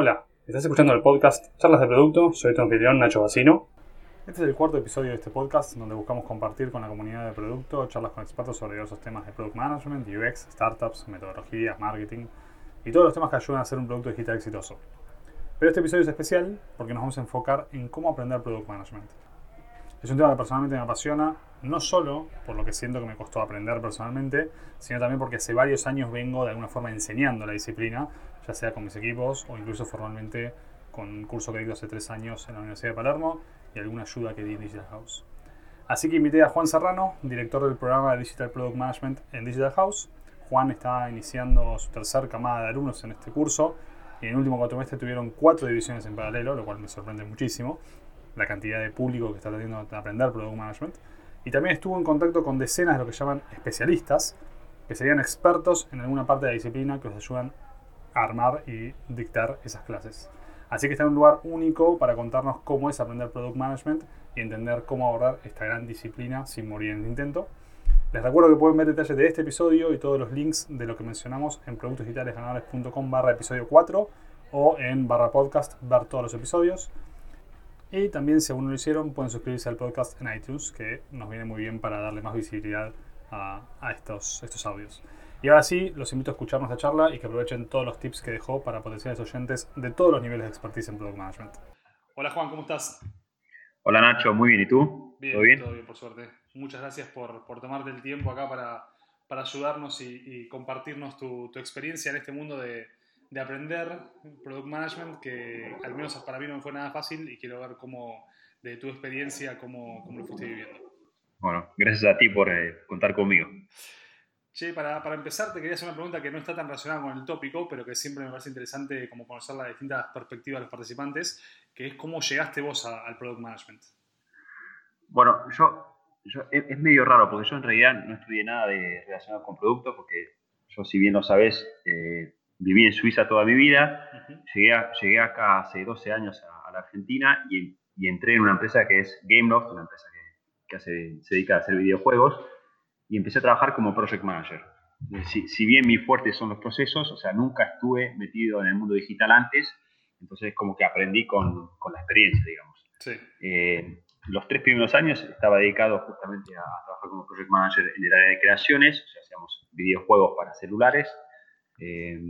Hola, estás escuchando el podcast Charlas de Producto, soy tu anfitrión Nacho Bacino. Este es el cuarto episodio de este podcast donde buscamos compartir con la comunidad de producto charlas con expertos sobre diversos temas de product management, UX, startups, metodologías, marketing y todos los temas que ayudan a hacer un producto digital exitoso. Pero este episodio es especial porque nos vamos a enfocar en cómo aprender product management. Es un tema que personalmente me apasiona, no solo por lo que siento que me costó aprender personalmente, sino también porque hace varios años vengo de alguna forma enseñando la disciplina, sea con mis equipos o incluso formalmente con un curso que di hace tres años en la Universidad de Palermo y alguna ayuda que di en Digital House. Así que invité a Juan Serrano, director del programa de Digital Product Management en Digital House. Juan está iniciando su tercer camada de alumnos en este curso y en el último cuatrimestre tuvieron cuatro divisiones en paralelo, lo cual me sorprende muchísimo la cantidad de público que está teniendo de aprender Product Management. Y también estuvo en contacto con decenas de lo que llaman especialistas, que serían expertos en alguna parte de la disciplina que os ayudan a armar y dictar esas clases. Así que está en un lugar único para contarnos cómo es aprender Product Management y entender cómo abordar esta gran disciplina sin morir en el intento. Les recuerdo que pueden ver detalles de este episodio y todos los links de lo que mencionamos en productosdigitalesganadores.com barra episodio 4 o en barra podcast ver todos los episodios. Y también, si aún no lo hicieron, pueden suscribirse al podcast en iTunes, que nos viene muy bien para darle más visibilidad a, estos, estos audios. Y ahora sí, los invito a escuchar nuestra charla y que aprovechen todos los tips que dejó para potenciales oyentes de todos los niveles de expertise en Product Management. Hola Juan, ¿cómo estás? Hola Nacho, muy bien. ¿Y tú? Bien, ¿Todo bien? Todo bien, por suerte. Muchas gracias por, por tomarte el tiempo acá para, para ayudarnos y, compartirnos tu, tu, experiencia en este mundo de, de aprender Product Management que al menos para mí no fue nada fácil y quiero ver cómo, de tu experiencia, cómo, cómo lo fuiste viviendo. Bueno, gracias a ti por eh, contar conmigo. Che, para, para, empezar te quería hacer una pregunta que no está tan relacionada con el tópico, pero que siempre me parece interesante como conocer las distintas perspectivas de los participantes, que es cómo llegaste vos al Product Management. Bueno, yo, yo, es medio raro porque yo en realidad no estudié nada de, relacionado con producto, porque yo si bien lo sabes, eh, viví en Suiza toda mi vida, llegué, llegué, acá hace 12 años a, la Argentina y, entré en una empresa que es Gameloft, una empresa que, se dedica a hacer videojuegos, y empecé a trabajar como project manager. Si, bien mi fuerte son los procesos, o sea, nunca estuve metido en el mundo digital antes, entonces como que aprendí con, con la experiencia, digamos. Sí. Eh, los tres primeros años estaba dedicado justamente a, a, trabajar como project manager en el área de creaciones, o sea, hacíamos videojuegos para celulares, eh,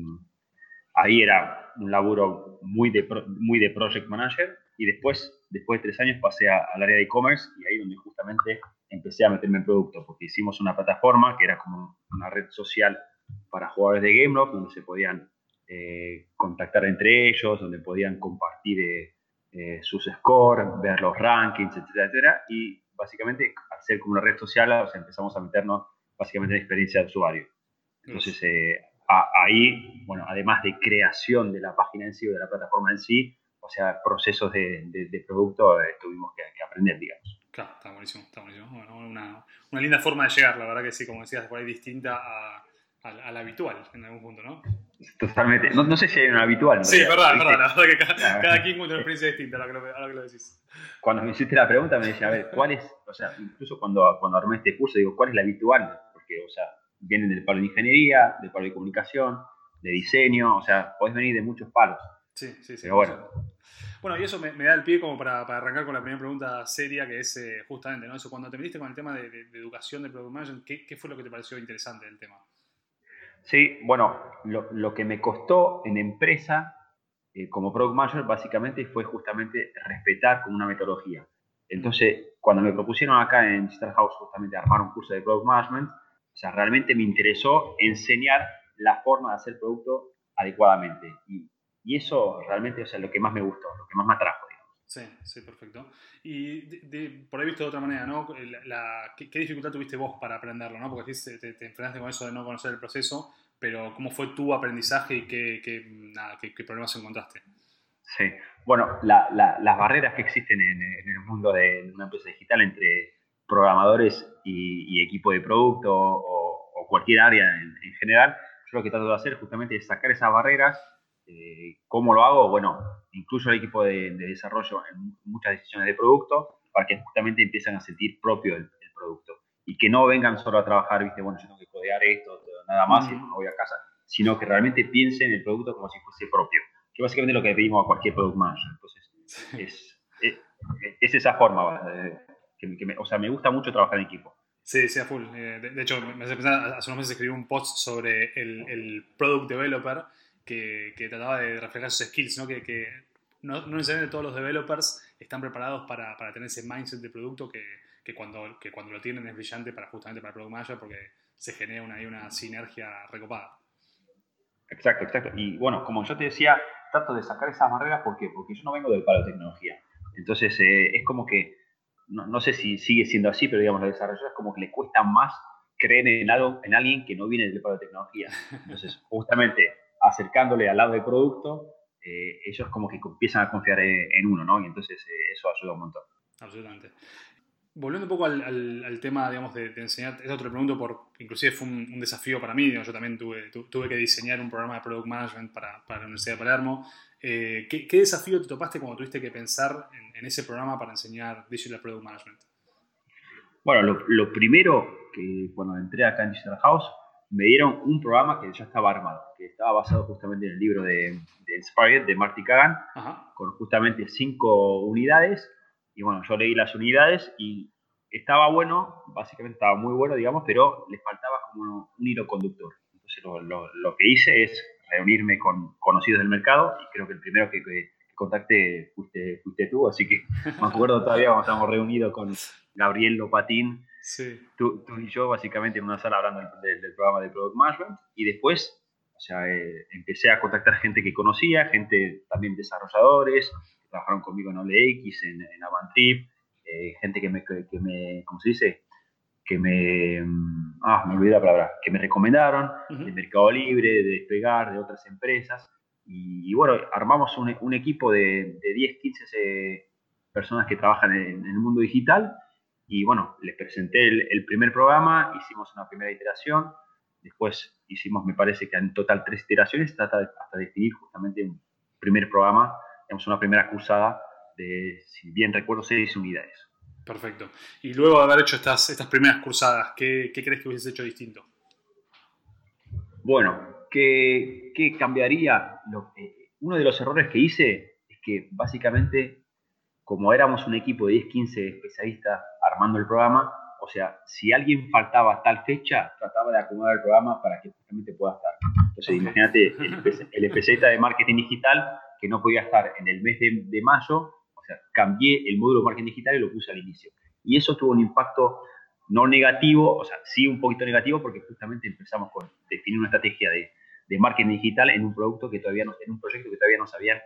ahí era un laburo muy de, muy de project manager y después, después de tres años pasé al área de e-commerce y ahí donde justamente empecé a meterme en producto, porque hicimos una plataforma que era como una red social para jugadores de GameLoft, donde se podían eh, contactar entre ellos, donde podían compartir eh, sus scores, ver los rankings, etcétera, etcétera, y básicamente al ser como una red social, empezamos a meternos básicamente en la experiencia de usuario. Entonces, ahí, bueno, además de creación de la página en sí o de la plataforma en sí, o sea, procesos de, de, producto eh, tuvimos que, aprender, digamos. Claro, está buenísimo, está buenísimo. Bueno, una, una, linda forma de llegar, la verdad que sí, como decías, por ahí distinta a, a, la habitual en algún punto, ¿no? Totalmente. No, no sé si hay una habitual. Sí, verdad, verdad. La verdad que cada, cada quien cuenta una experiencia distinta a que lo, a que lo decís. Cuando me hiciste la pregunta me decía, a ver, ¿cuál es, o sea, incluso cuando, cuando armé este curso, digo, ¿cuál es la habitual? Porque, o sea, vienen del palo de ingeniería, del palo de comunicación, de diseño, o sea, podés venir de muchos palos. Sí, sí, sí. Pero bueno. Bueno, y eso me, da el pie como para, para, arrancar con la primera pregunta seria, que es eh, justamente, ¿no? Eso, cuando te metiste con el tema de, de, educación de Product Management, ¿qué, ¿qué, fue lo que te pareció interesante del tema? Sí, bueno, lo, lo que me costó en empresa eh, como Product Manager básicamente fue justamente respetar como una metodología. Entonces, cuando me propusieron acá en Digital House justamente armar un curso de Product Management, o sea, realmente me interesó enseñar la forma de hacer producto adecuadamente. Y, y eso realmente es lo que más me gustó, lo que más me atrajo. Sí, sí, perfecto. Y por ahí visto de otra manera, ¿no? La, ¿qué, dificultad tuviste vos para aprenderlo, ¿no? Porque te, te, enfrentaste con eso de no conocer el proceso, pero ¿cómo fue tu aprendizaje y qué, qué, nada, qué, problemas encontraste? Sí, bueno, la, las barreras que existen en, en, el mundo de una empresa digital entre programadores y, equipo de producto o, cualquier área en, general, yo lo que trato de hacer justamente es sacar esas barreras. Eh, ¿Cómo lo hago? Bueno, incluyo el equipo de, desarrollo en muchas decisiones de producto para que justamente empiecen a sentir propio el, producto y que no vengan solo a trabajar, viste, bueno, yo tengo que codear esto, nada más y no voy a casa, sino que realmente piensen el producto como si fuese propio, que básicamente es lo que pedimos a cualquier product manager. Entonces, es, es, esa forma, que, que me, o sea, me gusta mucho trabajar en equipo. Sí, sí, a full. Eh, de, hecho, me hace pensar, hace unos meses escribí un post sobre el, el product developer que, que, trataba de reflejar sus skills, ¿no? Que, que no, no, necesariamente todos los developers están preparados para, para tener ese mindset de producto que, que, cuando, que cuando lo tienen es brillante para justamente para el product manager porque se genera una, una sinergia recopada. Exacto, exacto. Y bueno, como yo te decía, trato de sacar esas barreras, ¿por qué? Porque yo no vengo del palo de tecnología. Entonces, eh, es como que no, sé si sigue siendo así, pero digamos, los desarrolladores como que les cuesta más creer en algo, en alguien que no viene del palo de tecnología. Entonces, justamente acercándole al lado del producto, eh, ellos como que empiezan a confiar en, uno, ¿no? Y entonces eh, eso ayuda un montón. Absolutamente. Volviendo un poco al, tema, digamos, de, enseñar, esto te lo pregunto por, inclusive fue un, desafío para mí, yo también tuve, tuve que diseñar un programa de Product Management para, para la Universidad de Palermo, eh, ¿qué, desafío te topaste cuando tuviste que pensar en, ese programa para enseñar Digital Product Management? Bueno, lo, primero que cuando entré acá en Digital House, me dieron un programa que ya estaba armado, que estaba basado justamente en el libro de, de Inspired de Marty Kagan, con justamente cinco unidades. Y bueno, yo leí las unidades y estaba bueno, básicamente estaba muy bueno, digamos, pero le faltaba como un hilo conductor. Entonces lo que hice es reunirme con conocidos del mercado y creo que el primero que, que contacté fuiste, fuiste, tú, así que me acuerdo todavía cuando estábamos reunidos con Gabriel Lopatín, tú, y yo básicamente en una sala hablando del, programa de Product Management y después o sea, eh, empecé a contactar gente que conocía, gente también desarrolladores, que trabajaron conmigo en OLX, en, en Avantrip, eh, gente que me, que me, ¿cómo se dice? que me, mm, ah, me olvidé la palabra, que me recomendaron, de Mercado Libre, de Despegar, de otras empresas. Y, bueno, armamos un, un equipo de, de, 10, 15 personas que trabajan en, el mundo digital. Y bueno, les presenté el, primer programa, hicimos una primera iteración, después hicimos, me parece que en total tres iteraciones, hasta, hasta definir justamente un primer programa, digamos una primera cursada de, si bien recuerdo, seis unidades. Perfecto. Y luego de haber hecho estas, estas primeras cursadas, ¿qué, crees que hubieses hecho distinto? Bueno, ¿qué, cambiaría? uno de los errores que hice es que básicamente, como éramos un equipo de 10, 15 especialistas armando el programa, o sea, si alguien faltaba tal fecha, trataba de acomodar el programa para que justamente pueda estar. Entonces, imagínate el, especialista de marketing digital que no podía estar en el mes de mayo cambié el módulo de marketing digital y lo puse al inicio. Y eso tuvo un impacto no negativo, o sea, sí un poquito negativo porque justamente empezamos con definir una estrategia de, de marketing digital en un producto que todavía no, en un proyecto que todavía no sabían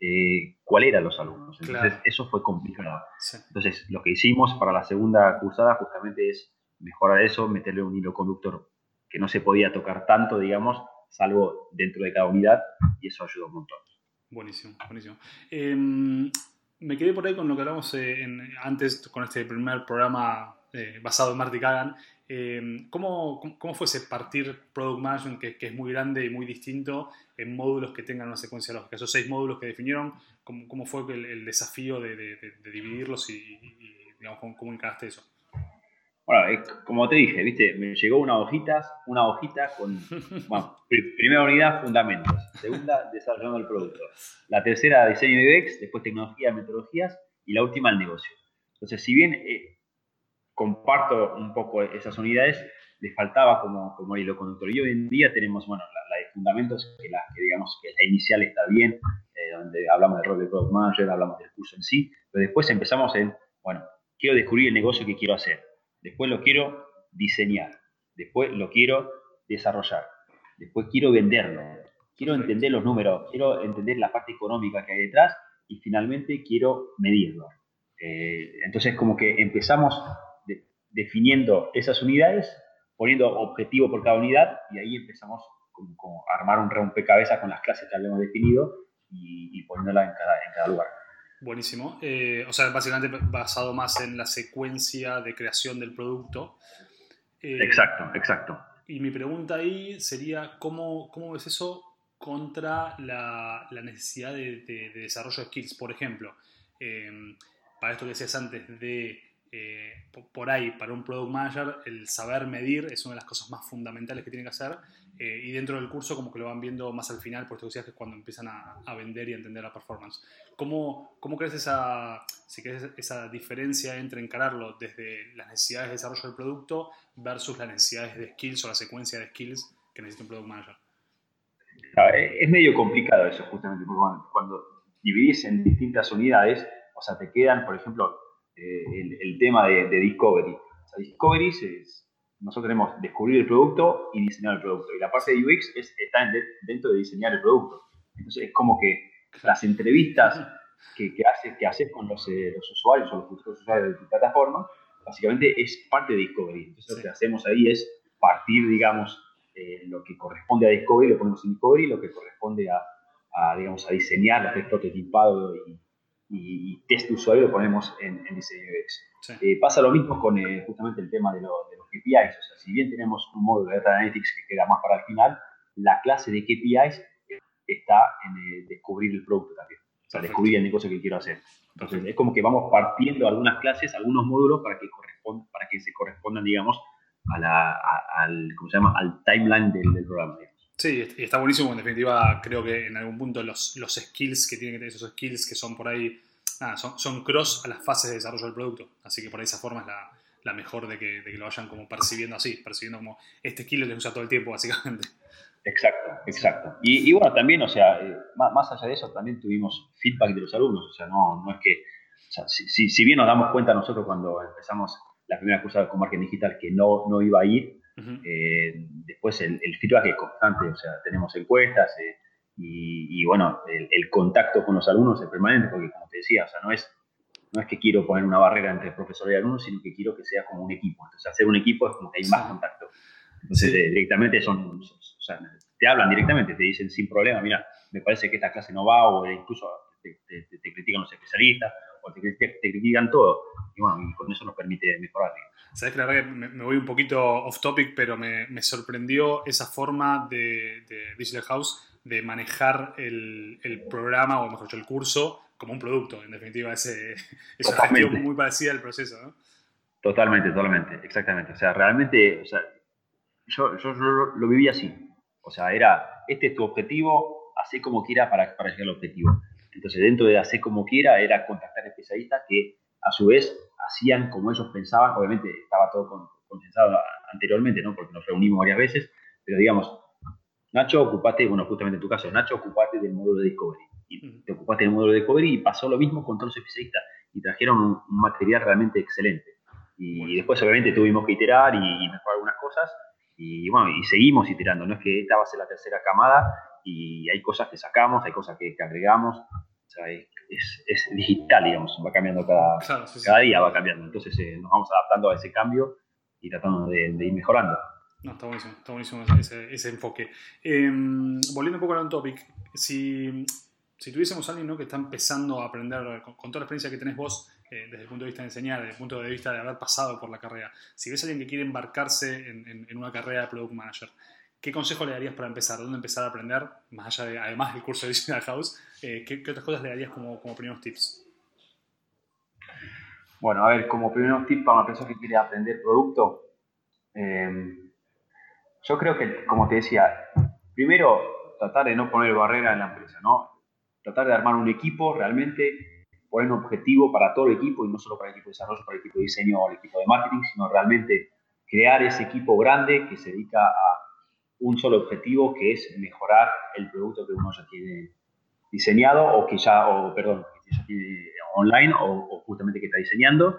eh, cuál eran los alumnos. Entonces, eso fue complicado. Entonces, lo que hicimos para la segunda cursada justamente es mejorar eso, meterle un hilo conductor que no se podía tocar tanto, digamos, salvo dentro de cada unidad, y eso ayudó un montón. Buenísimo, buenísimo. Em, me quedé por ahí con lo que hablamos eh, antes con este primer programa eh, basado en Marty Kagan. Eh, ¿cómo, ¿cómo, fue ese partir Product Management, que, es muy grande y muy distinto, en módulos que tengan una secuencia lógica? Esos seis módulos que definieron, ¿cómo, cómo fue el, desafío de, dividirlos y, digamos, cómo, cómo encaraste eso? Bueno, como te dije, viste, me llegó una hojita, una hojita con, bueno, primera unidad, fundamentos. Segunda, desarrollando el producto. La tercera, diseño de UX, después tecnología, metodologías y la última, el negocio. Entonces, si bien eh, comparto un poco esas unidades, le faltaba como, como hilo conductor. Y hoy en día tenemos, bueno, la, de fundamentos, que, la, que digamos que la inicial está bien, eh, donde hablamos del rol de Product Manager, hablamos del curso en sí, pero después empezamos en, bueno, quiero descubrir el negocio que quiero hacer. Después lo quiero diseñar, después lo quiero desarrollar, después quiero venderlo, quiero entender los números, quiero entender la parte económica que hay detrás y finalmente quiero medirlo. Eh, entonces como que empezamos definiendo esas unidades, poniendo objetivo por cada unidad y ahí empezamos como, a armar un rompecabezas con las clases que habíamos definido y, y poniéndolas en cada lugar. Buenísimo. Eh, o sea, básicamente basado más en la secuencia de creación del producto. Eh, exacto, exacto. Y mi pregunta ahí sería, ¿cómo, cómo ves eso contra la, la necesidad de, desarrollo de skills? Por ejemplo, em, para esto que decías antes de eh, por ahí, para un product manager, el saber medir es una de las cosas más fundamentales que tiene que hacer. Eh, y dentro del curso, como que lo van viendo más al final, por esto que es cuando empiezan a, vender y a entender la performance. ¿Cómo, cómo crees esa, si crees esa diferencia entre encararlo desde las necesidades de desarrollo del producto versus las necesidades de skills o la secuencia de skills que necesita un product manager? Es medio complicado eso, justamente, porque cuando dividís en distintas unidades, o sea, te quedan, por ejemplo, eh, el, tema de, discovery. O sea, discovery es, nosotros tenemos descubrir el producto y diseñar el producto. Y la parte de UX es, está dentro de diseñar el producto. Entonces es como que las entrevistas que, que haces, que haces con los, eh, los usuarios o los futuros usuarios de tu plataforma, básicamente es parte de discovery. Entonces lo que hacemos ahí es partir, digamos, eh, lo que corresponde a discovery, lo ponemos en discovery, lo que corresponde a, digamos, a diseñar, lo que es prototipado y y, test de usuario lo ponemos en, diseño UX. Eh, pasa lo mismo con eh, justamente el tema de, los KPIs. O sea, si bien tenemos un módulo de Data Analytics que queda más para el final, la clase de KPIs está en eh, descubrir el producto también. O sea, descubrir el negocio que quiero hacer. Entonces, es como que vamos partiendo algunas clases, algunos módulos para que, para que se correspondan, digamos, a la, al, ¿cómo se llama? al timeline del, programa. Sí, está buenísimo. En definitiva, creo que en algún punto los, los skills que tienen que tener, esos skills que son por ahí, son, son cross a las fases de desarrollo del producto. Así que por esa forma es la, la mejor de que, de que, lo vayan como percibiendo así, percibiendo como este skill lo usa todo el tiempo, básicamente. Exacto, exacto. Y, bueno, también, o sea, eh, más, allá de eso, también tuvimos feedback de los alumnos. O sea, no, no es que, si, si, bien nos damos cuenta nosotros cuando empezamos la primera cursa con marketing digital que no, no iba a ir, eh, después el, feedback es constante, o sea, tenemos encuestas eh, y, bueno, el, contacto con los alumnos es permanente, porque como te decía, o sea, no es, no es que quiero poner una barrera entre profesor y alumno, sino que quiero que sea como un equipo. Entonces, hacer un equipo es como que hay más contacto. Entonces, eh, directamente son, o sea, te hablan directamente, te dicen sin problema, mira, me parece que esta clase no va, o incluso te, critican los especialistas, o te, critican todo. Y bueno, y con eso nos permite mejorar. Sabes que la verdad que me, voy un poquito off topic, pero me, me sorprendió esa forma de, de, Digital House de manejar el, el, programa, o mejor dicho, el curso, como un producto. En definitiva, ese, es gestión muy parecida al proceso, ¿no? Totalmente, totalmente, exactamente. O sea, realmente, o sea, yo, yo, lo viví así. O sea, era, este es tu objetivo, hace como quiera para, para llegar al objetivo. Entonces, dentro de hacer como quiera, era contactar especialistas que, a su vez, hacían como ellos pensaban, obviamente estaba todo consensado anteriormente, ¿no? porque nos reunimos varias veces, pero digamos, Nacho, ocupate, bueno, justamente en tu caso, Nacho, ocupate del módulo de Discovery. Y te ocupaste del módulo de Discovery y pasó lo mismo con todos los especialistas y trajeron un, material realmente excelente. Y, después, obviamente, tuvimos que iterar y, mejorar algunas cosas. Y bueno, y seguimos iterando. No es que esta va a ser la tercera camada y hay cosas que sacamos, hay cosas que, que agregamos. O sea, es, digital, digamos, va cambiando cada, cada día, va cambiando. Entonces eh, nos vamos adaptando a ese cambio y tratando de, ir mejorando. No, está buenísimo, está buenísimo ese, ese enfoque. Em, volviendo un poco al topic, si, si tuviésemos a alguien ¿no? que está empezando a aprender, con, toda la experiencia que tenés vos, eh, desde el punto de vista de enseñar, desde el punto de vista de haber pasado por la carrera, si ves a alguien que quiere embarcarse en, en, en una carrera de Product Manager, ¿Qué consejo le darías para empezar? ¿Dónde empezar a aprender? Más allá de, además del curso de Digital House, eh, ¿qué, otras cosas le darías como, como primeros tips? Bueno, a ver, como primeros tips para una persona que quiere aprender producto, em, yo creo que, como te decía, primero tratar de no poner barrera en la empresa, ¿no? Tratar de armar un equipo, realmente poner un objetivo para todo el equipo y no solo para el equipo de desarrollo, para el equipo de diseño o el equipo de marketing, sino realmente crear ese equipo grande que se dedica a un solo objetivo que es mejorar el producto que uno ya tiene diseñado o que ya, o perdón, que ya tiene online o, justamente que está diseñando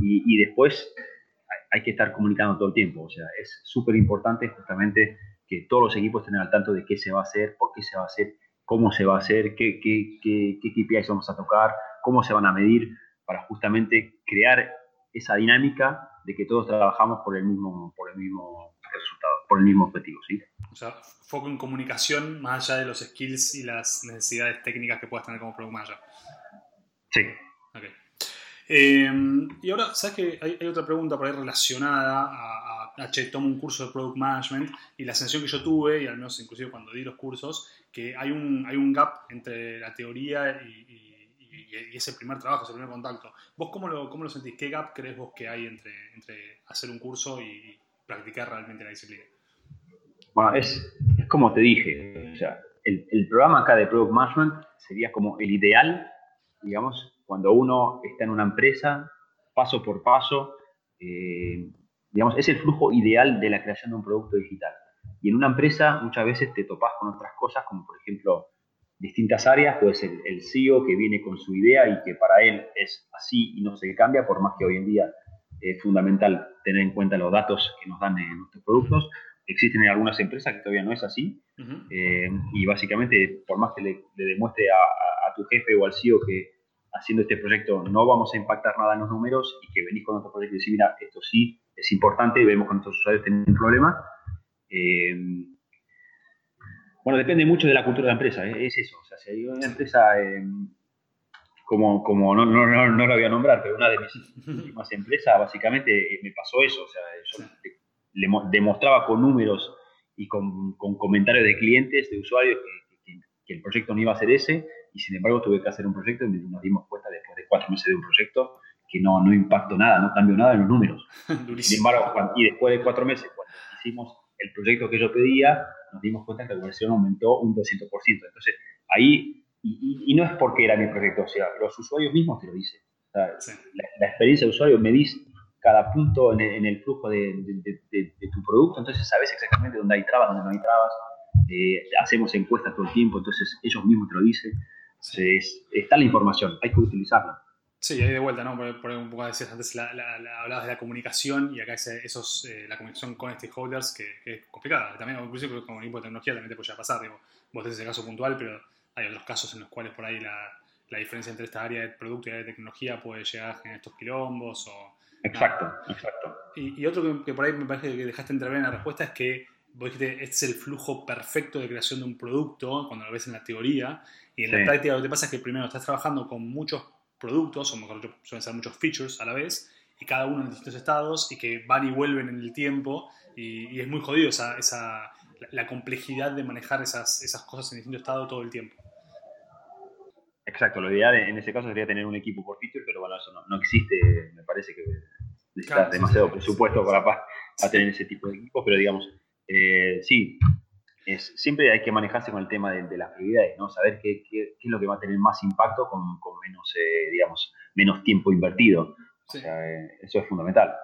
y, después hay, que estar comunicando todo el tiempo. O sea, es súper importante justamente que todos los equipos estén al tanto de qué se va a hacer, por qué se va a hacer, cómo se va a hacer, qué, qué, qué, qué KPIs vamos a tocar, cómo se van a medir para justamente crear esa dinámica de que todos trabajamos por el mismo, por el mismo por el mismo objetivo, ¿sí? O sea, foco en comunicación más allá de los skills y las necesidades técnicas que puedas tener como product manager. Sí. Ok. Eh, y ahora, ¿sabes que hay, otra pregunta por ahí relacionada a, a, che, tomo un curso de Product Management y la sensación que yo tuve, y al menos inclusive cuando di los cursos, que hay un, hay un gap entre la teoría y, y, ese primer trabajo, ese primer contacto. ¿Vos cómo lo, cómo lo sentís? ¿Qué gap crees vos que hay entre, entre hacer un curso y practicar realmente la disciplina? Es, como te dije, el, el, programa acá de Product Management sería como el ideal, digamos, cuando uno está en una empresa, paso por paso, eh, digamos, es el flujo ideal de la creación de un producto digital. Y en una empresa muchas veces te topas con otras cosas, como por ejemplo distintas áreas, puede ser el CEO que viene con su idea y que para él es así y no se cambia, por más que hoy en día es fundamental tener en cuenta los datos que nos dan en nuestros productos. Existen algunas empresas que todavía no es así eh, y básicamente por más que le, demuestre a, tu jefe o al CEO que haciendo este proyecto no vamos a impactar nada en los números y que venís con otro proyecto y decís, mira, esto sí es importante, vemos que nuestros usuarios tienen un problema. Eh, bueno, depende mucho de la cultura de la empresa, ¿eh? es eso. O sea, si hay una empresa, como, como no, no, no, no, la voy a nombrar, pero una de mis últimas empresas, básicamente me pasó eso. O sea, yo le, demostraba con números y con, con, comentarios de clientes, de usuarios, que, que, el proyecto no iba a ser ese, y sin embargo tuve que hacer un proyecto y nos dimos cuenta después de cuatro meses de un proyecto que no, no impactó nada, no cambió nada en los números. Sin embargo, y después de cuatro meses, cuando hicimos el proyecto que yo pedía, nos dimos cuenta que la conversión aumentó un 200%. Entonces, ahí, y, no es porque era mi proyecto, o sea, los usuarios mismos te lo dicen. la, experiencia de usuario, medís cada punto en el, flujo de, tu producto, entonces sabes exactamente dónde hay trabas, dónde no hay trabas. Eh, hacemos encuestas todo el tiempo, entonces ellos mismos te lo dicen. Está la información, hay que utilizarla. Sí, ahí de vuelta, ¿no? Por, un poco decías antes, la, hablabas de la comunicación y acá es esos, eh, la comunicación con stakeholders que, que es complicada. También, inclusive con un equipo de tecnología también te puede pasar. Digo, vos tenés ese caso puntual, pero hay otros casos en los cuales por ahí la, la diferencia entre esta área de producto y área de tecnología puede llegar a generar estos quilombos o... Exacto, exacto. Y, y otro que, por ahí me parece que dejaste entrever en la respuesta es que vos dijiste, este es el flujo perfecto de creación de un producto cuando lo ves en la teoría y en la práctica lo que te pasa es que primero estás trabajando con muchos productos, o mejor dicho, suelen ser muchos features a la vez, y cada uno en distintos estados, y que van y vuelven en el tiempo, y, es muy jodido esa, esa la, complejidad de manejar esas, esas cosas en distinto estado todo el tiempo. Exacto, lo ideal en ese caso sería tener un equipo por feature, pero bueno, eso no, existe, me parece que necesitas demasiado presupuesto para, para, tener ese tipo de equipo, pero digamos, eh, sí, es, siempre hay que manejarse con el tema de, las prioridades, ¿no? Saber qué, qué, es lo que va a tener más impacto con, con menos, eh, digamos, menos tiempo invertido. O sea, eh, eso es fundamental.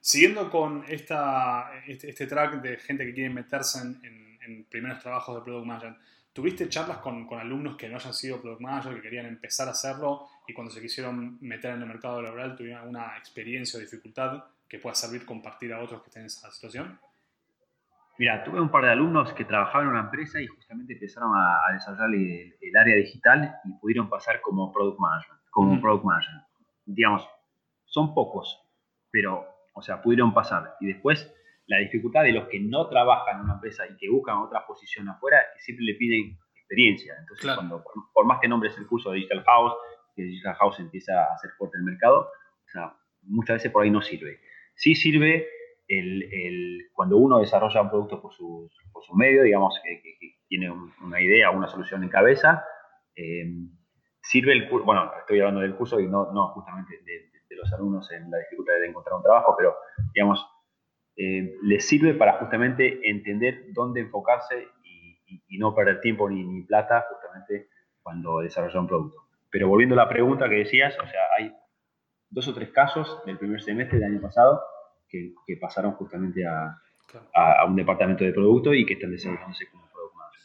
Siguiendo con esta, este, este, track de gente que quiere meterse en, en, primeros trabajos de Product Manager, ¿tuviste charlas con, con, alumnos que no hayan sido Product Manager, que querían empezar a hacerlo y cuando se quisieron meter en el mercado laboral tuvieron alguna experiencia o dificultad que pueda servir compartir a otros que estén en esa situación? Mira, tuve un par de alumnos que trabajaban en una empresa y justamente empezaron a, desarrollar el, área digital y pudieron pasar como product management, como product manager. Digamos, son pocos, pero, o sea, pudieron pasar. Y después, la dificultad de los que no trabajan en una empresa y que buscan otra posición afuera que siempre le piden experiencia. Entonces, cuando, por, más que nombres el curso de Digital House, que Digital House empieza a ser fuerte el mercado, o sea, muchas veces por ahí no sirve. Sí sirve el, cuando uno desarrolla un producto por su, por su medio, digamos que, tiene una idea, una solución en cabeza, eh, sirve el curso, bueno, estoy hablando del curso y no, no justamente de, los alumnos en la dificultad de encontrar un trabajo, pero digamos, eh, les sirve para justamente entender dónde enfocarse y, no perder tiempo ni, ni, plata justamente cuando desarrolla un producto. Pero volviendo a la pregunta que decías, o sea, hay dos o tres casos del primer semestre del año pasado que, pasaron justamente a, a, un departamento de producto y que están desarrollándose como product manager.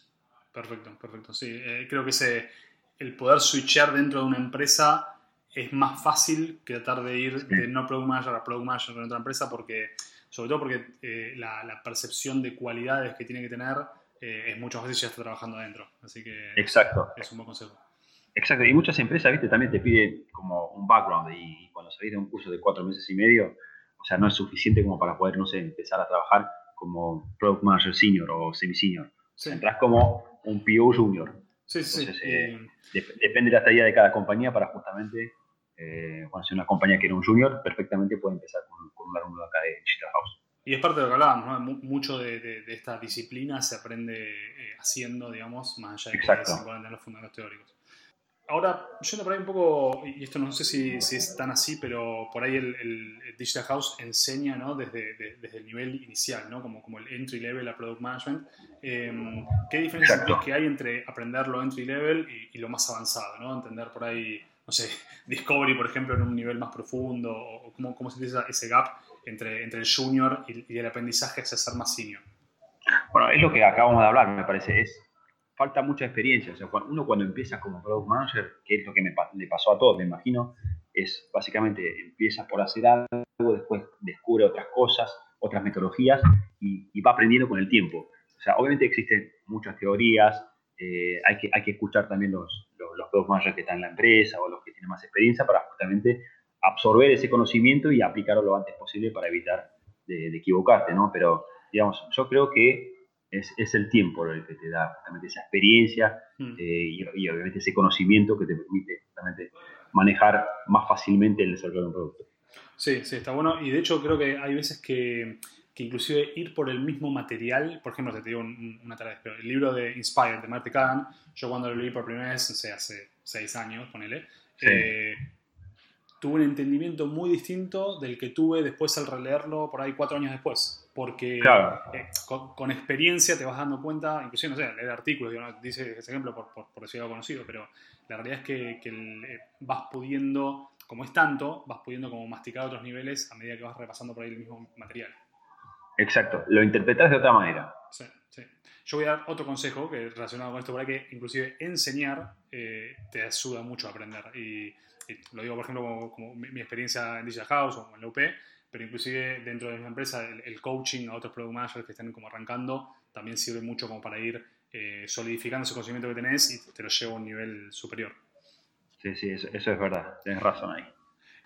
Perfecto, perfecto. Sí, eh, creo que ese, el poder switchar dentro de una empresa es más fácil que tratar de ir de no product manager a product manager en otra empresa porque, sobre todo porque eh, la, la, percepción de cualidades que tiene que tener eh, es mucho más fácil ya está trabajando adentro. Así que Exacto. es un buen consejo. Exacto, y muchas empresas, viste, también te piden como un background y cuando salís de un curso de cuatro meses y medio, o sea, no es suficiente como para poder, no sé, empezar a trabajar como Product Manager Senior o Semi-Senior. Entras como un PO Junior. Sí, sí. Eh, depende de la talla de cada compañía para justamente, eh, cuando sea una compañía que era un Junior, perfectamente puede empezar con, con un alumno acá de Digital House. Y es parte de lo que hablábamos, ¿no? Mucho de, esta disciplina se aprende eh, haciendo, digamos, más allá de que se los fundamentos teóricos. Ahora, yendo por ahí un poco, y esto no sé si, si es tan así, pero por ahí el, el Digital House enseña ¿no? desde, desde, el nivel inicial, ¿no? como, como el entry level a Product Management. Em, ¿Qué diferencia es que hay entre aprender lo entry level y, lo más avanzado? ¿no? Entender por ahí, no sé, Discovery, por ejemplo, en un nivel más profundo, o cómo, cómo se utiliza ese gap entre, entre el junior y, y el aprendizaje hacia ser más senior. Bueno, es lo que acabamos de hablar, me parece. Es falta mucha experiencia. O sea, uno cuando empieza como product manager, que es lo que me, le pasó a todos, me imagino, es básicamente empieza por hacer algo, después descubre otras cosas, otras metodologías y, va aprendiendo con el tiempo. O sea, obviamente existen muchas teorías, eh, hay, que, hay que escuchar también los, los, product managers que están en la empresa o los que tienen más experiencia para justamente absorber ese conocimiento y aplicarlo lo antes posible para evitar de, de equivocarte, ¿no? Pero, digamos, yo creo que es, el tiempo el que te da justamente esa experiencia mm. eh, y, obviamente ese conocimiento que te permite justamente manejar más fácilmente el desarrollo de un producto. Sí, sí, está bueno. Y de hecho creo que hay veces que, que inclusive ir por el mismo material, por ejemplo, te digo una tarea, pero el libro de Inspired de Marty Kagan, yo cuando lo leí por primera vez, no sé, hace seis años, ponele, eh, tuve un entendimiento muy distinto del que tuve después al releerlo por ahí cuatro años después porque eh, con, experiencia te vas dando cuenta, inclusive, no sé, leer artículos, dice ese ejemplo por, por, decir algo conocido, pero la realidad es que, que eh, vas pudiendo, como es tanto, vas pudiendo como masticar otros niveles a medida que vas repasando por ahí el mismo material. Exacto, lo interpretas de otra manera. Sí, sí. Yo voy a dar otro consejo que relacionado con esto, por ahí que inclusive enseñar eh, te ayuda mucho a aprender. Y, lo digo, por ejemplo, como, mi, experiencia en Digital House o en la UP, pero inclusive dentro de la empresa el, coaching a otros product managers que estén como arrancando también sirve mucho como para ir eh, solidificando ese conocimiento que tenés y te lo lleva a un nivel superior. Sí, sí, eso, es verdad, tienes razón ahí.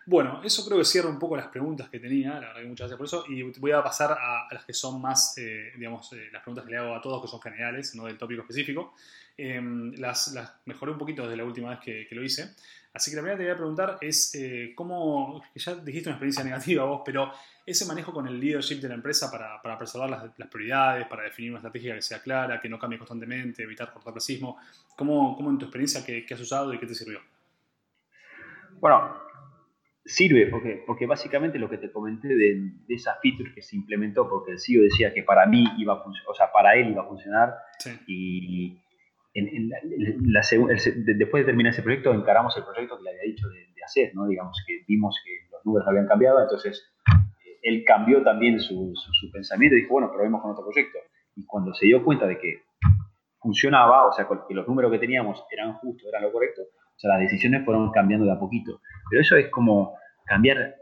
Bueno, eso creo que cierra un poco las preguntas que tenía, la verdad que muchas gracias por eso, y voy a pasar a, las que son más, eh, digamos, eh, las preguntas que le hago a todos, que son generales, no del tópico específico. Em, las, las, mejoré un poquito desde la última vez que, que lo hice. Así que la primera que te voy a preguntar es eh, cómo, ya dijiste una experiencia negativa vos, pero ese manejo con el leadership de la empresa para, para preservar las, las, prioridades, para definir una estrategia que sea clara, que no cambie constantemente, evitar cortoplacismo, ¿cómo, cómo en tu experiencia qué, has usado y qué te sirvió? Bueno, sirve porque, porque básicamente lo que te comenté de, de esa feature que se implementó, porque el CEO decía que para mí iba a funcionar, o sea, para él iba a funcionar y después de terminar ese proyecto, encaramos el proyecto que le había dicho de, hacer, ¿no? Digamos que vimos que los números habían cambiado, entonces eh, él cambió también su, su, pensamiento y dijo, bueno, probemos con otro proyecto. Y cuando se dio cuenta de que funcionaba, o sea, que los números que teníamos eran justos, eran lo correcto, o sea, las decisiones fueron cambiando de a poquito. Pero eso es como cambiar,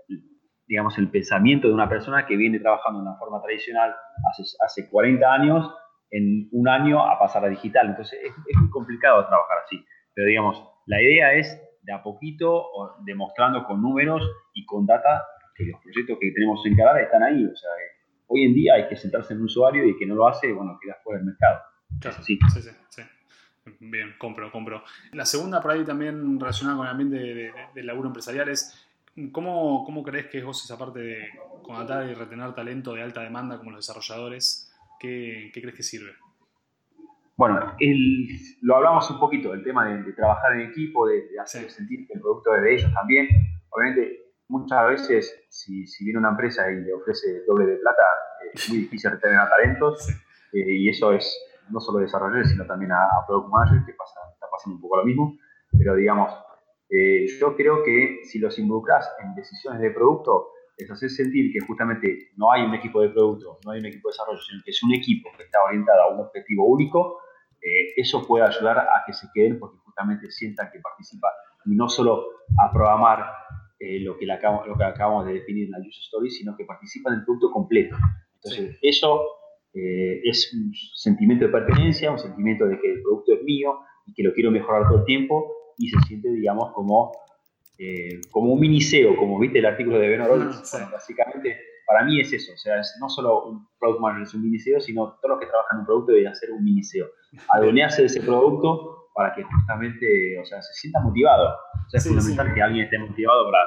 digamos, el pensamiento de una persona que viene trabajando de una forma tradicional hace, hace 40 años en un año a pasar a digital. Entonces es, muy complicado trabajar así. Pero digamos, la idea es de a poquito, demostrando con números y con data que los proyectos que tenemos en están ahí. O sea, hoy en día hay que sentarse en un usuario y que no lo hace, bueno, queda fuera del mercado. Claro, sí. sí, sí, Bien, compro, compro. La segunda por ahí también relacionada con el ambiente de, del laburo empresarial es ¿cómo, ¿cómo crees que vos esa parte de contratar y retener talento de alta demanda como los desarrolladores? ¿Qué, crees que sirve? Bueno, lo hablamos un poquito, el tema de, trabajar en equipo, de, hacer sentir que el producto es de ellos también. Obviamente, muchas veces, si, viene una empresa y le ofrece doble de plata, es muy difícil retener a talentos. Eh, y eso es no solo desarrolladores, sino también a, product managers, que pasa, está pasando un poco lo mismo. Pero digamos, eh, yo creo que si los involucras en decisiones de producto, es hacer sentir que justamente no hay un equipo de producto, no hay un equipo de desarrollo, sino que es un equipo que está orientado a un objetivo único, eh, eso puede ayudar a que se queden porque justamente sientan que participan y no solo a programar eh, lo, que lo que acabamos de definir en la user story, sino que participan en el producto completo. Entonces, eso eh, es un sentimiento de pertenencia, un sentimiento de que el producto es mío y que lo quiero mejorar todo el tiempo y se siente, digamos, como eh, como un miniseo, como viste el artículo de Ben ah, básicamente para mí es eso, o sea, no solo un product manager es un miniseo, sino todos los que trabajan en un producto deben hacer un miniseo, adueñarse de ese producto para que justamente, o sea, se sienta motivado. O sea, es fundamental que alguien esté motivado para,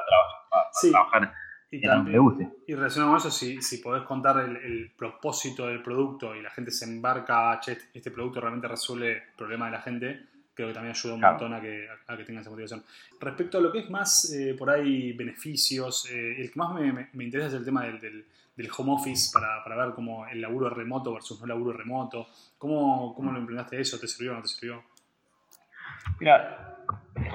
trabajar y también, le guste. Y relacionado con eso, si, si podés contar el, propósito del producto y la gente se embarca, che, este producto realmente resuelve el problema de la gente, creo que también ayuda un montón a que, a, que tengan esa motivación. Respecto a lo que es más eh, por ahí beneficios, eh, el que más me, me, interesa es el tema del, del, home office para, para, ver cómo el laburo remoto versus no laburo remoto. ¿Cómo, cómo lo implementaste eso? ¿Te sirvió o no te sirvió? Mira,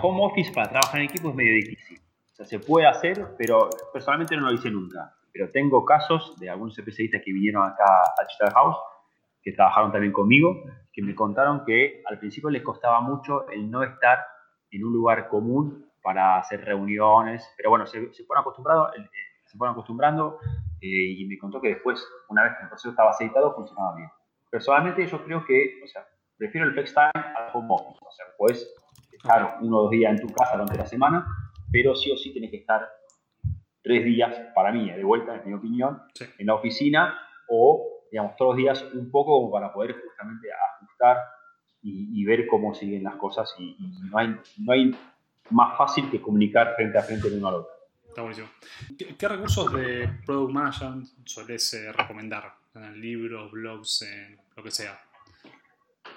home office para trabajar en equipo es medio difícil. O sea, se puede hacer, pero personalmente no lo hice nunca. Pero tengo casos de algunos especialistas que vinieron acá a Digital House, que trabajaron también conmigo, que me contaron que al principio les costaba mucho el no estar en un lugar común para hacer reuniones, pero bueno, se, se fueron acostumbrando, eh, se fueron acostumbrando eh, y me contó que después, una vez que el proceso estaba aceitado, funcionaba bien. Personalmente yo creo que, o sea, prefiero el FlexTime al home office, o sea, puedes estar uno o dos días en tu casa durante la semana, pero sí o sí tenés que estar tres días, para mí, de vuelta, en mi opinión, en la oficina o, digamos, todos los días un poco para poder justamente ajustar y, ver cómo siguen las cosas y, no, hay, no hay más fácil que comunicar frente a frente de uno al otro. Está buenísimo. ¿Qué, recursos de Product Management sueles eh, recomendar? ¿En libros, blogs, lo que sea?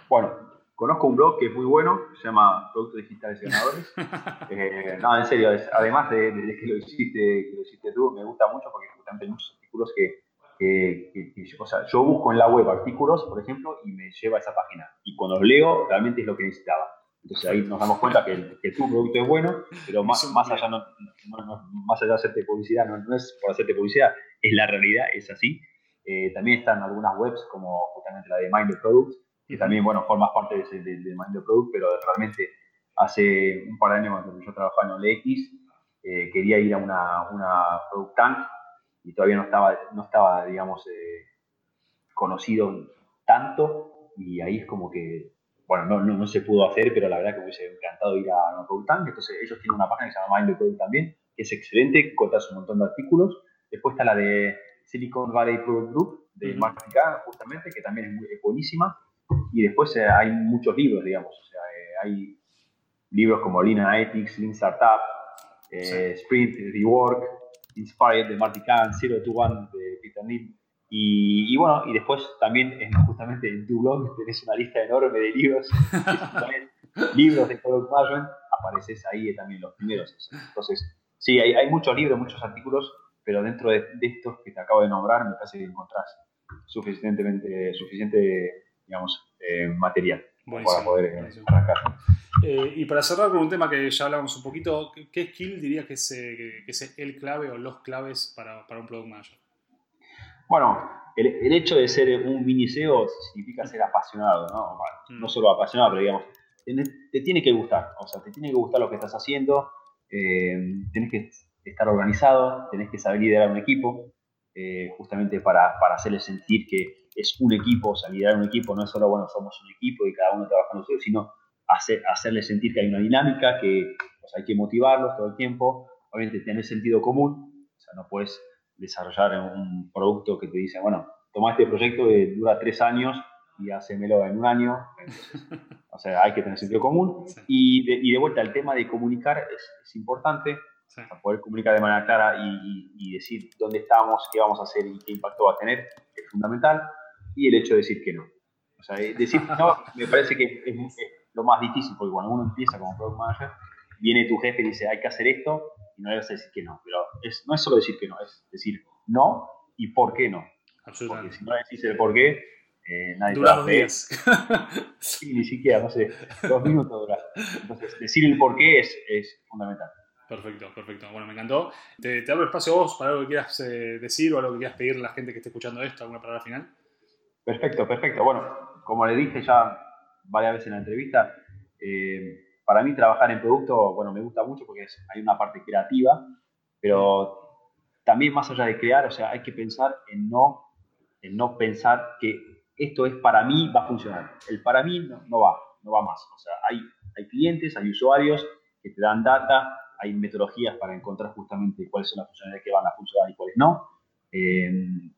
Bueno, Conozco un blog que es muy bueno, se llama Productos Digitales Ganadores. eh, no, en serio, además de, que, lo hiciste, que lo hiciste tú, me gusta mucho porque justamente hay muchos artículos que, que, o sea, yo busco en la web artículos, por ejemplo, y me lleva a esa página. Y cuando los leo, realmente es lo que necesitaba. Entonces ahí nos damos cuenta que, que tu producto es bueno, pero más, más, allá, no, más allá de hacerte publicidad, no, es por hacerte publicidad, es la realidad, es así. Eh, también están algunas webs como justamente la de Mind the Product, que también, bueno, formas parte de, de, de Product, pero realmente hace un par de años cuando yo trabajaba en OLX, eh, quería ir a una, una Product Tank y todavía no estaba, no estaba digamos, eh, conocido tanto y ahí es como que, bueno, no, no, se pudo hacer, pero la verdad que me hubiese encantado ir a Product Tank, entonces ellos tienen una página que se llama Mind the Product también, que es excelente, contas un montón de artículos, después está la de Silicon Valley Product Group, de uh justamente, que también es, muy, es buenísima, y después eh, hay muchos libros, digamos. O sea, eh, hay libros como Lean Analytics, Lean Startup, eh, Sprint, Rework, Inspired de Marty Kahn, Zero to One de Peter Neal. Y, bueno, y después también justamente en tu blog tenés una lista enorme de libros, libros de Product Management, apareces ahí también los primeros. Entonces, sí, hay, hay muchos libros, muchos artículos, pero dentro de, de, estos que te acabo de nombrar me parece que encontrás suficientemente, suficiente digamos, eh, material para poder eh, arrancar. Eh, y para cerrar con un tema que ya hablamos un poquito, ¿qué skill dirías que es, que es el clave o los claves para, para un product manager? Bueno, el, el, hecho de ser un mini SEO significa ser apasionado, ¿no? no mm. solo apasionado, pero digamos, te, tiene que gustar, o sea, te tiene que gustar lo que estás haciendo, eh, tienes que estar organizado, tenés que saber liderar un equipo, justamente para, para hacerle sentir que es un equipo, o sea, liderar un equipo no es solo, bueno, somos un equipo y cada uno trabaja en lo suyo, sino hacer, hacerle sentir que hay una dinámica, que hay que motivarlos todo el tiempo, obviamente tener sentido común, o sea, no puedes desarrollar un producto que te dice, bueno, toma este proyecto que dura tres años y hacémelo en un año, o sea, hay que tener sentido común. Y, de, y, de, vuelta, el tema de comunicar es, importante, poder comunicar de manera clara y, y, decir dónde estamos, qué vamos a hacer y qué impacto va a tener, es fundamental y el hecho de decir que no. O sea, decir que no me parece que es, lo más difícil, porque cuando uno empieza como product manager, viene tu jefe y dice hay que hacer esto y no debes decir que no. Pero es, no es solo decir que no, es decir no y por qué no. Porque si no decís el por qué, eh, nadie te va a creer. sí, ni siquiera, no sé, dos minutos dura. Entonces, decir el por qué es, es fundamental. Perfecto, perfecto. Bueno, me encantó. Te, te abro espacio a vos para algo que quieras eh, decir o algo que quieras pedir a la gente que esté escuchando esto, alguna palabra final. Perfecto, perfecto. Bueno, como le dije ya varias veces en la entrevista, eh, para mí trabajar en producto, bueno, me gusta mucho porque hay una parte creativa, pero también más allá de crear, o sea, hay que pensar en no, en no pensar que esto es para mí, va a funcionar. El para mí no, va, no va más. O sea, hay, hay clientes, hay usuarios que te dan data, hay metodologías para encontrar justamente cuáles son las funcionalidades que van a funcionar y cuáles no. Eh,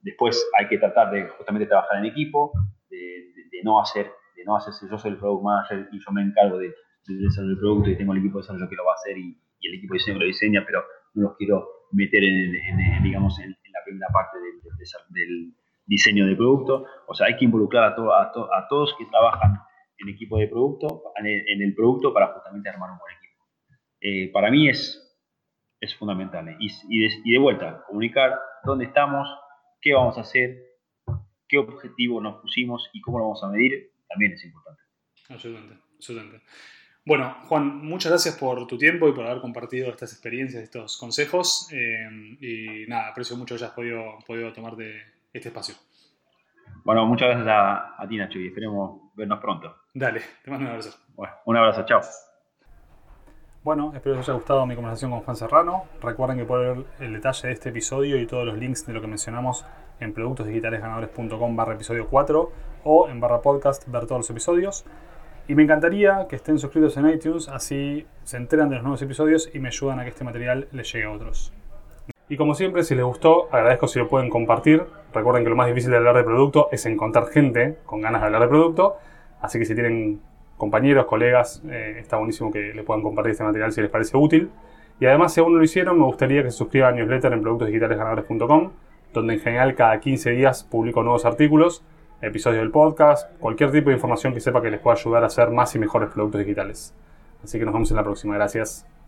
después hay que tratar de justamente trabajar en equipo, de, no hacer, de no hacer, yo soy el product manager y yo me encargo de, desarrollar el producto y tengo el equipo de desarrollo que lo va a hacer y, el equipo de diseño que lo diseña, pero no los quiero meter en, digamos, en, la primera parte del, diseño del producto. O sea, hay que involucrar a, a, todos que trabajan en equipo de producto, en el, producto para justamente armar un buen equipo. Eh, para mí es, es fundamental. Y, y, de, vuelta, comunicar dónde estamos, qué vamos a hacer, qué objetivo nos pusimos y cómo lo vamos a medir, también es importante. Absolutamente, absolutamente. Bueno, Juan, muchas gracias por tu tiempo y por haber compartido estas experiencias, estos consejos. Eh, y nada, aprecio mucho que hayas podido, podido tomarte este espacio. Bueno, muchas gracias a, ti, Nacho, y esperemos vernos pronto. Dale, te mando un abrazo. Bueno, un abrazo, chao. Bueno, espero que os haya gustado mi conversación con Juan Serrano. Recuerden que pueden ver el detalle de este episodio y todos los links de lo que mencionamos en productosdigitalesganadores.com barra episodio 4 o en barra podcast ver todos los episodios. Y me encantaría que estén suscritos en iTunes, así se enteran de los nuevos episodios y me ayudan a que este material les llegue a otros. Y como siempre, si les gustó, agradezco si lo pueden compartir. Recuerden que lo más difícil de hablar de producto es encontrar gente con ganas de hablar de producto. Así que si tienen compañeros, colegas, eh, está buenísimo que le puedan compartir este material si les parece útil. Y además, si aún no lo hicieron, me gustaría que se suscriban a newsletter en productosdigitalesganadores.com, donde en general cada 15 días publico nuevos artículos episodios del podcast, cualquier tipo de información que sepa que les pueda ayudar a hacer más y mejores productos digitales. Así que nos vemos en la próxima. Gracias.